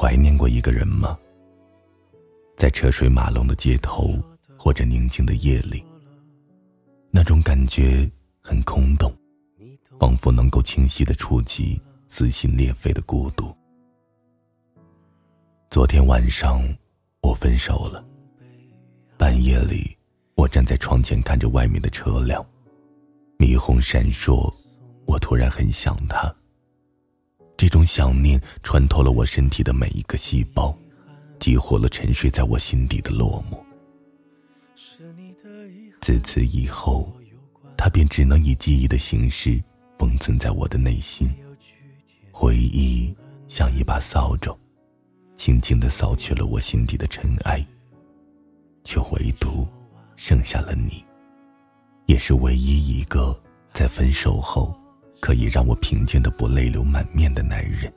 怀念过一个人吗？在车水马龙的街头，或者宁静的夜里，那种感觉很空洞，仿佛能够清晰的触及撕心裂肺的孤独。昨天晚上，我分手了。半夜里，我站在窗前看着外面的车辆，霓虹闪烁，我突然很想他。这种想念穿透了我身体的每一个细胞，激活了沉睡在我心底的落寞。自此以后，他便只能以记忆的形式封存在我的内心。回忆像一把扫帚，轻轻的扫去了我心底的尘埃，却唯独剩下了你，也是唯一一个在分手后。可以让我平静的不泪流满面的男人。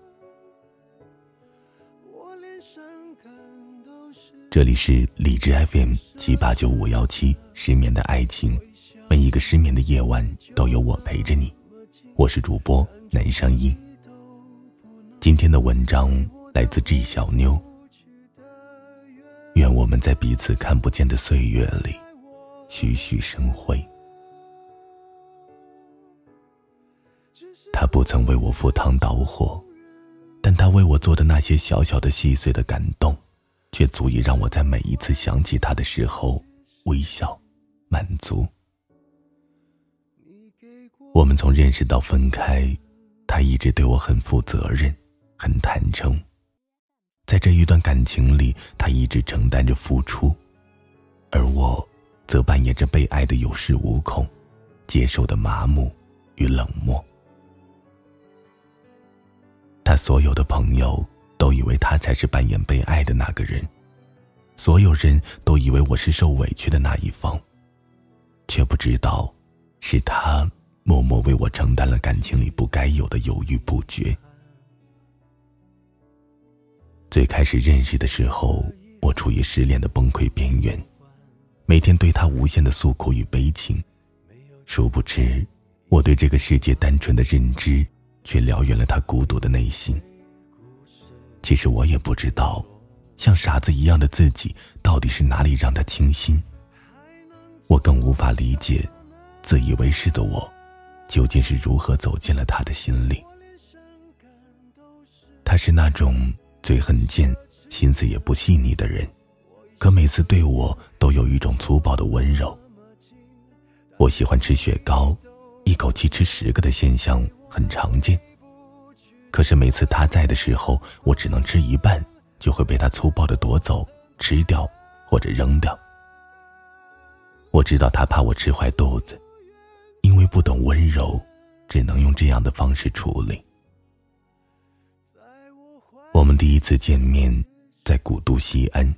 这里是理智 FM 七八九五幺七，失眠的爱情，每一个失眠的夜晚都有我陪着你。我是主播南声音。今天的文章来自 G 小妞。愿我们在彼此看不见的岁月里，徐徐生辉。他不曾为我赴汤蹈火，但他为我做的那些小小的、细碎的感动，却足以让我在每一次想起他的时候微笑、满足。我们从认识到分开，他一直对我很负责任、很坦诚。在这一段感情里，他一直承担着付出，而我，则扮演着被爱的有恃无恐，接受的麻木与冷漠。他所有的朋友都以为他才是扮演被爱的那个人，所有人都以为我是受委屈的那一方，却不知道，是他默默为我承担了感情里不该有的犹豫不决。最开始认识的时候，我处于失恋的崩溃边缘，每天对他无限的诉苦与悲情，殊不知，我对这个世界单纯的认知。却燎原了他孤独的内心。其实我也不知道，像傻子一样的自己到底是哪里让他倾心。我更无法理解，自以为是的我，究竟是如何走进了他的心里。他是那种嘴很贱、心思也不细腻的人，可每次对我都有一种粗暴的温柔。我喜欢吃雪糕，一口气吃十个的现象。很常见，可是每次他在的时候，我只能吃一半，就会被他粗暴的夺走、吃掉或者扔掉。我知道他怕我吃坏肚子，因为不懂温柔，只能用这样的方式处理。我们第一次见面在古都西安，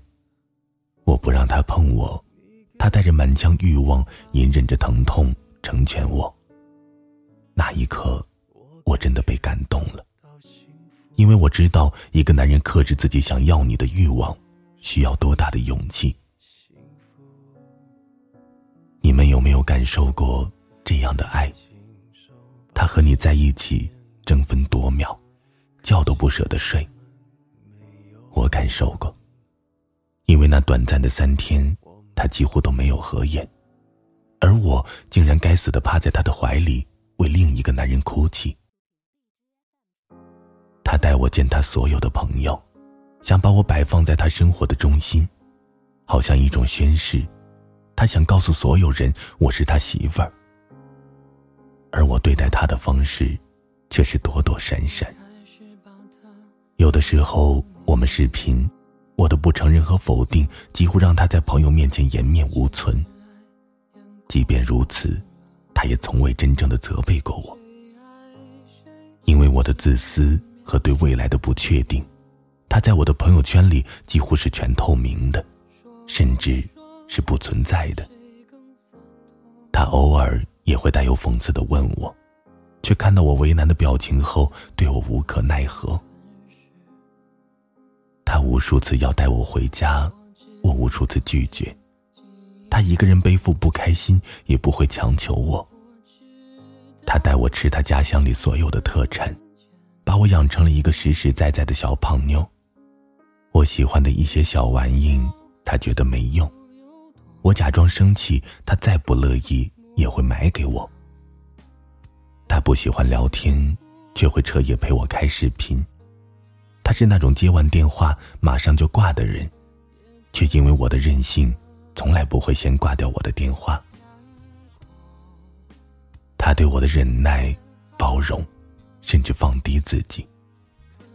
我不让他碰我，他带着满腔欲望，隐忍着疼痛成全我。那一刻。因为我知道一个男人克制自己想要你的欲望，需要多大的勇气。你们有没有感受过这样的爱？他和你在一起争分夺秒，觉都不舍得睡。我感受过，因为那短暂的三天，他几乎都没有合眼，而我竟然该死的趴在他的怀里，为另一个男人哭泣。我见他所有的朋友，想把我摆放在他生活的中心，好像一种宣誓。他想告诉所有人我是他媳妇儿，而我对待他的方式，却是躲躲闪闪。有的时候我们视频，我的不承认和否定几乎让他在朋友面前颜面无存。即便如此，他也从未真正的责备过我，因为我的自私。和对未来的不确定，他在我的朋友圈里几乎是全透明的，甚至是不存在的。他偶尔也会带有讽刺的问我，却看到我为难的表情后，对我无可奈何。他无数次要带我回家，我无数次拒绝。他一个人背负不开心，也不会强求我。他带我吃他家乡里所有的特产。把我养成了一个实实在在的小胖妞，我喜欢的一些小玩意，他觉得没用。我假装生气，他再不乐意也会买给我。他不喜欢聊天，却会彻夜陪我开视频。他是那种接完电话马上就挂的人，却因为我的任性，从来不会先挂掉我的电话。他对我的忍耐、包容，甚至放低自己。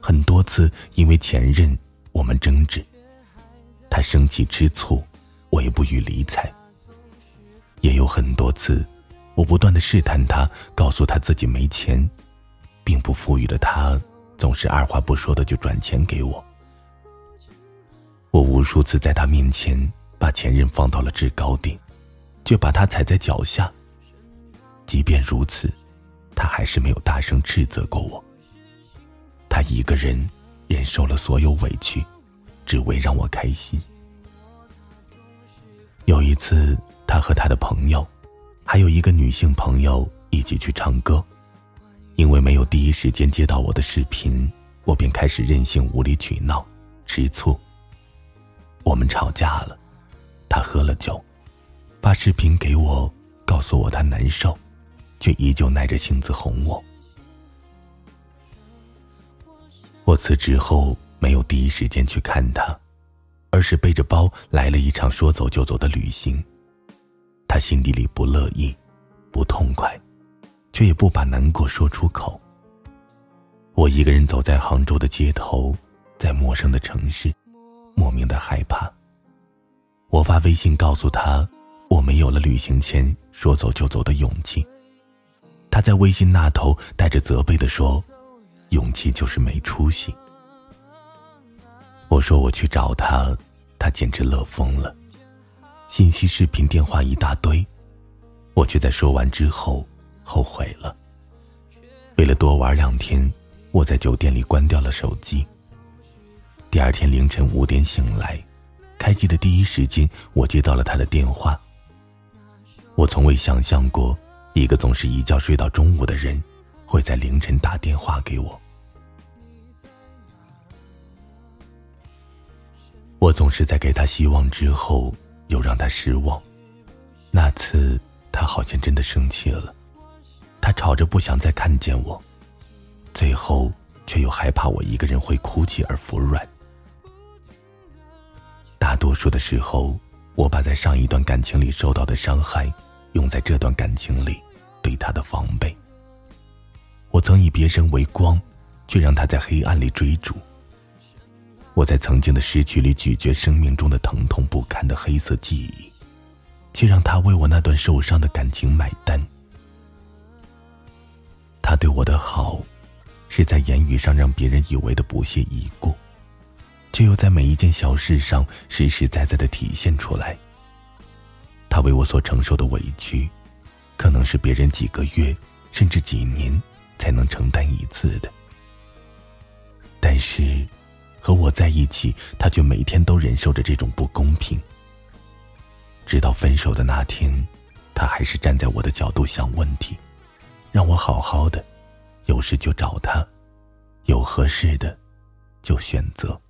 很多次因为前任，我们争执，他生气吃醋，我也不予理睬。也有很多次，我不断的试探他，告诉他自己没钱，并不富裕的他，总是二话不说的就转钱给我。我无数次在他面前把前任放到了制高点，却把他踩在脚下。即便如此，他还是没有大声斥责过我。他一个人忍受了所有委屈，只为让我开心。有一次，他和他的朋友，还有一个女性朋友一起去唱歌，因为没有第一时间接到我的视频，我便开始任性、无理取闹、吃醋。我们吵架了，他喝了酒，把视频给我，告诉我他难受。却依旧耐着性子哄我。我辞职后没有第一时间去看他，而是背着包来了一场说走就走的旅行。他心底里不乐意，不痛快，却也不把难过说出口。我一个人走在杭州的街头，在陌生的城市，莫名的害怕。我发微信告诉他，我没有了旅行前说走就走的勇气。他在微信那头带着责备的说：“勇气就是没出息。”我说我去找他，他简直乐疯了，信息、视频、电话一大堆，我却在说完之后后悔了。为了多玩两天，我在酒店里关掉了手机。第二天凌晨五点醒来，开机的第一时间，我接到了他的电话。我从未想象过。一个总是一觉睡到中午的人，会在凌晨打电话给我。我总是在给他希望之后，又让他失望。那次他好像真的生气了，他吵着不想再看见我，最后却又害怕我一个人会哭泣而服软。大多数的时候，我把在上一段感情里受到的伤害，用在这段感情里。对他的防备，我曾以别人为光，却让他在黑暗里追逐。我在曾经的失去里咀嚼生命中的疼痛不堪的黑色记忆，却让他为我那段受伤的感情买单。他对我的好，是在言语上让别人以为的不屑一顾，却又在每一件小事上实实在在的体现出来。他为我所承受的委屈。可能是别人几个月，甚至几年才能承担一次的，但是和我在一起，他却每天都忍受着这种不公平。直到分手的那天，他还是站在我的角度想问题，让我好好的，有事就找他，有合适的就选择。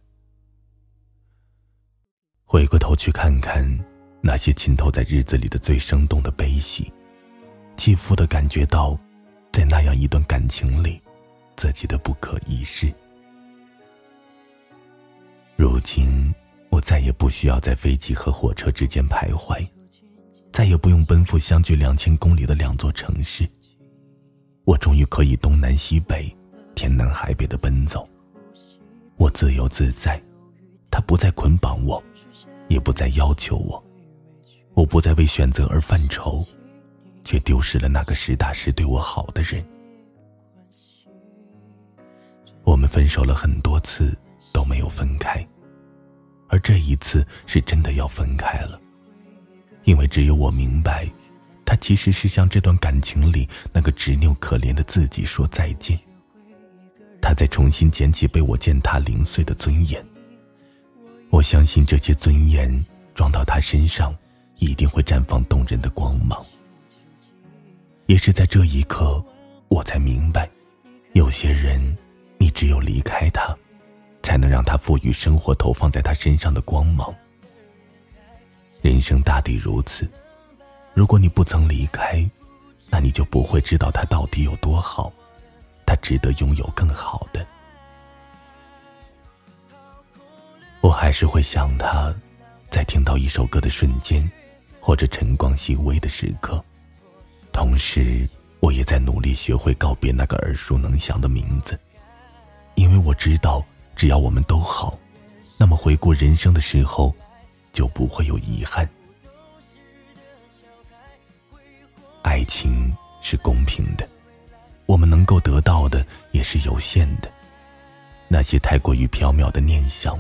回过头去看看那些浸透在日子里的最生动的悲喜。肌肤的感觉到，在那样一段感情里，自己的不可一世。如今，我再也不需要在飞机和火车之间徘徊，再也不用奔赴相距两千公里的两座城市。我终于可以东南西北、天南海北的奔走，我自由自在，他不再捆绑我，也不再要求我，我不再为选择而犯愁。却丢失了那个实打实对我好的人。我们分手了很多次都没有分开，而这一次是真的要分开了。因为只有我明白，他其实是向这段感情里那个执拗可怜的自己说再见。他在重新捡起被我践踏零碎的尊严。我相信这些尊严装到他身上，一定会绽放动人的光芒。也是在这一刻，我才明白，有些人，你只有离开他，才能让他赋予生活投放在他身上的光芒。人生大抵如此，如果你不曾离开，那你就不会知道他到底有多好，他值得拥有更好的。我还是会想他，在听到一首歌的瞬间，或者晨光熹微的时刻，同时，我也在努力学会告别那个耳熟能详的名字，因为我知道，只要我们都好，那么回顾人生的时候，就不会有遗憾。爱情是公平的，我们能够得到的也是有限的，那些太过于缥缈的念想。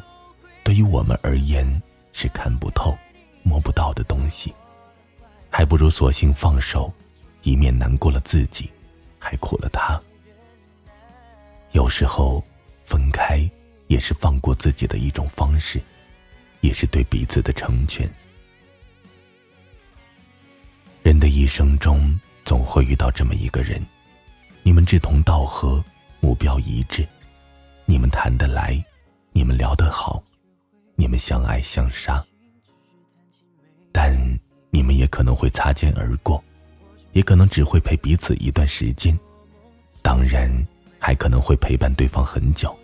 对于我们而言，是看不透、摸不到的东西，还不如索性放手，以免难过了自己，还苦了他。有时候，分开也是放过自己的一种方式，也是对彼此的成全。人的一生中，总会遇到这么一个人，你们志同道合，目标一致，你们谈得来，你们聊得好。你们相爱相杀，但你们也可能会擦肩而过，也可能只会陪彼此一段时间，当然还可能会陪伴对方很久。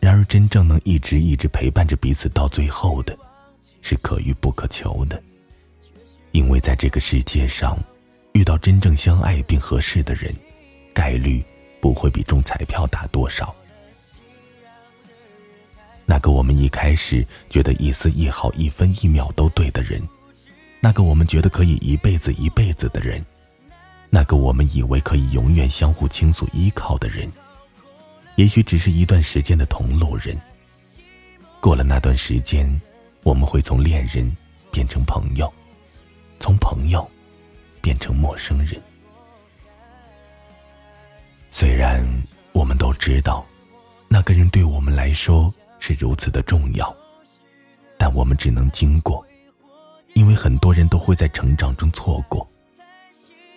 然而，真正能一直一直陪伴着彼此到最后的，是可遇不可求的，因为在这个世界上，遇到真正相爱并合适的人，概率不会比中彩票大多少。那个我们一开始觉得一丝一毫、一分一秒都对的人，那个我们觉得可以一辈子一辈子的人，那个我们以为可以永远相互倾诉依靠的人，也许只是一段时间的同路人。过了那段时间，我们会从恋人变成朋友，从朋友变成陌生人。虽然我们都知道，那个人对我们来说。是如此的重要，但我们只能经过，因为很多人都会在成长中错过。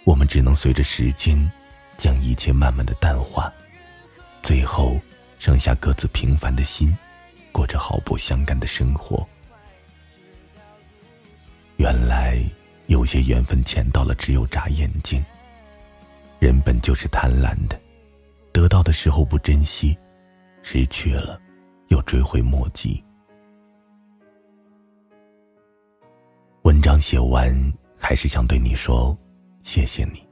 我们只能随着时间，将一切慢慢的淡化，最后剩下各自平凡的心，过着毫不相干的生活。原来有些缘分浅到了只有眨眼睛。人本就是贪婪的，得到的时候不珍惜，失去了。又追悔莫及。文章写完，还是想对你说，谢谢你。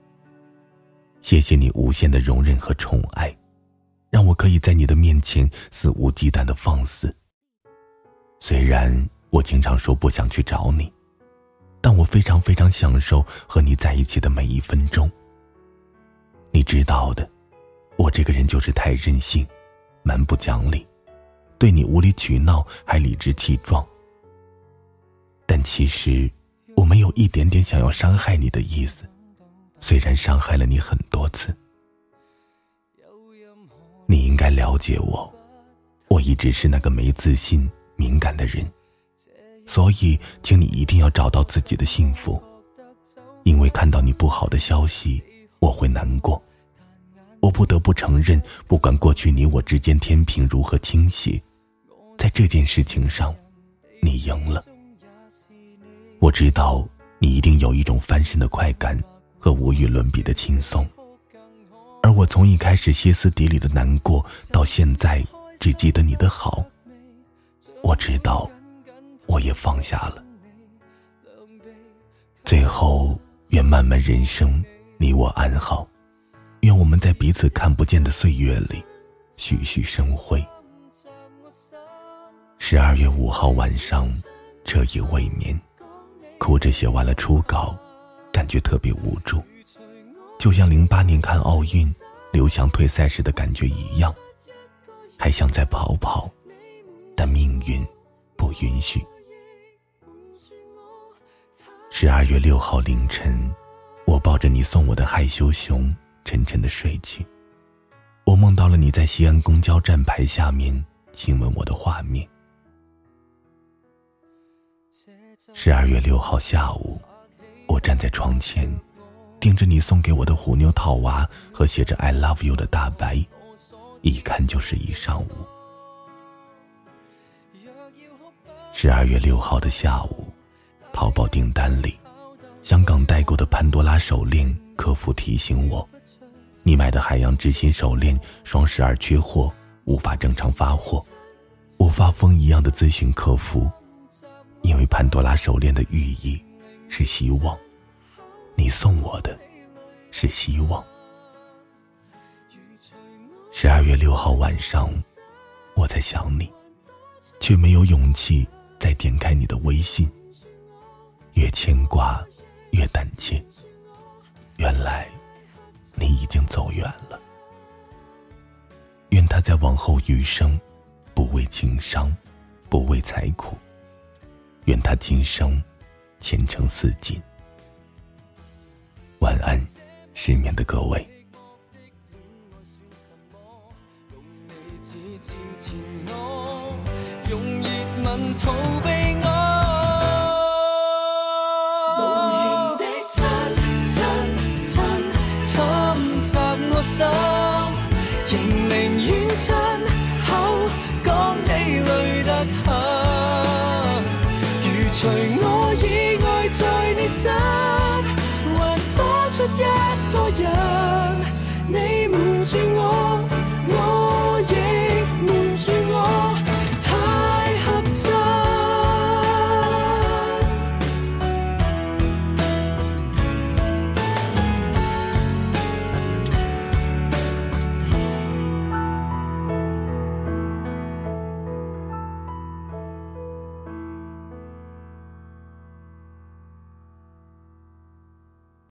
谢谢你无限的容忍和宠爱，让我可以在你的面前肆无忌惮的放肆。虽然我经常说不想去找你，但我非常非常享受和你在一起的每一分钟。你知道的，我这个人就是太任性，蛮不讲理。对你无理取闹，还理直气壮。但其实我没有一点点想要伤害你的意思，虽然伤害了你很多次。你应该了解我，我一直是那个没自信、敏感的人，所以请你一定要找到自己的幸福，因为看到你不好的消息，我会难过。我不得不承认，不管过去你我之间天平如何倾斜。在这件事情上，你赢了。我知道你一定有一种翻身的快感和无与伦比的轻松，而我从一开始歇斯底里的难过，到现在只记得你的好。我知道，我也放下了。最后，愿漫漫人生你我安好，愿我们在彼此看不见的岁月里，徐徐生辉。十二月五号晚上，彻夜未眠，哭着写完了初稿，感觉特别无助，就像零八年看奥运刘翔退赛时的感觉一样，还想再跑跑，但命运不允许。十二月六号凌晨，我抱着你送我的害羞熊，沉沉的睡去，我梦到了你在西安公交站牌下面亲吻我的画面。十二月六号下午，我站在窗前，盯着你送给我的虎妞套娃和写着 “I love you” 的大白，一看就是一上午。十二月六号的下午，淘宝订单里，香港代购的潘多拉手链客服提醒我，你买的海洋之心手链双十二缺货，无法正常发货。我发疯一样的咨询客服，潘多拉手链的寓意是希望，你送我的，是希望。十二月六号晚上，我在想你，却没有勇气再点开你的微信。越牵挂，越胆怯。原来，你已经走远了。愿他在往后余生。不为情伤，不为财苦。愿他今生前程似锦。晚安，失眠的各位。trayectoria.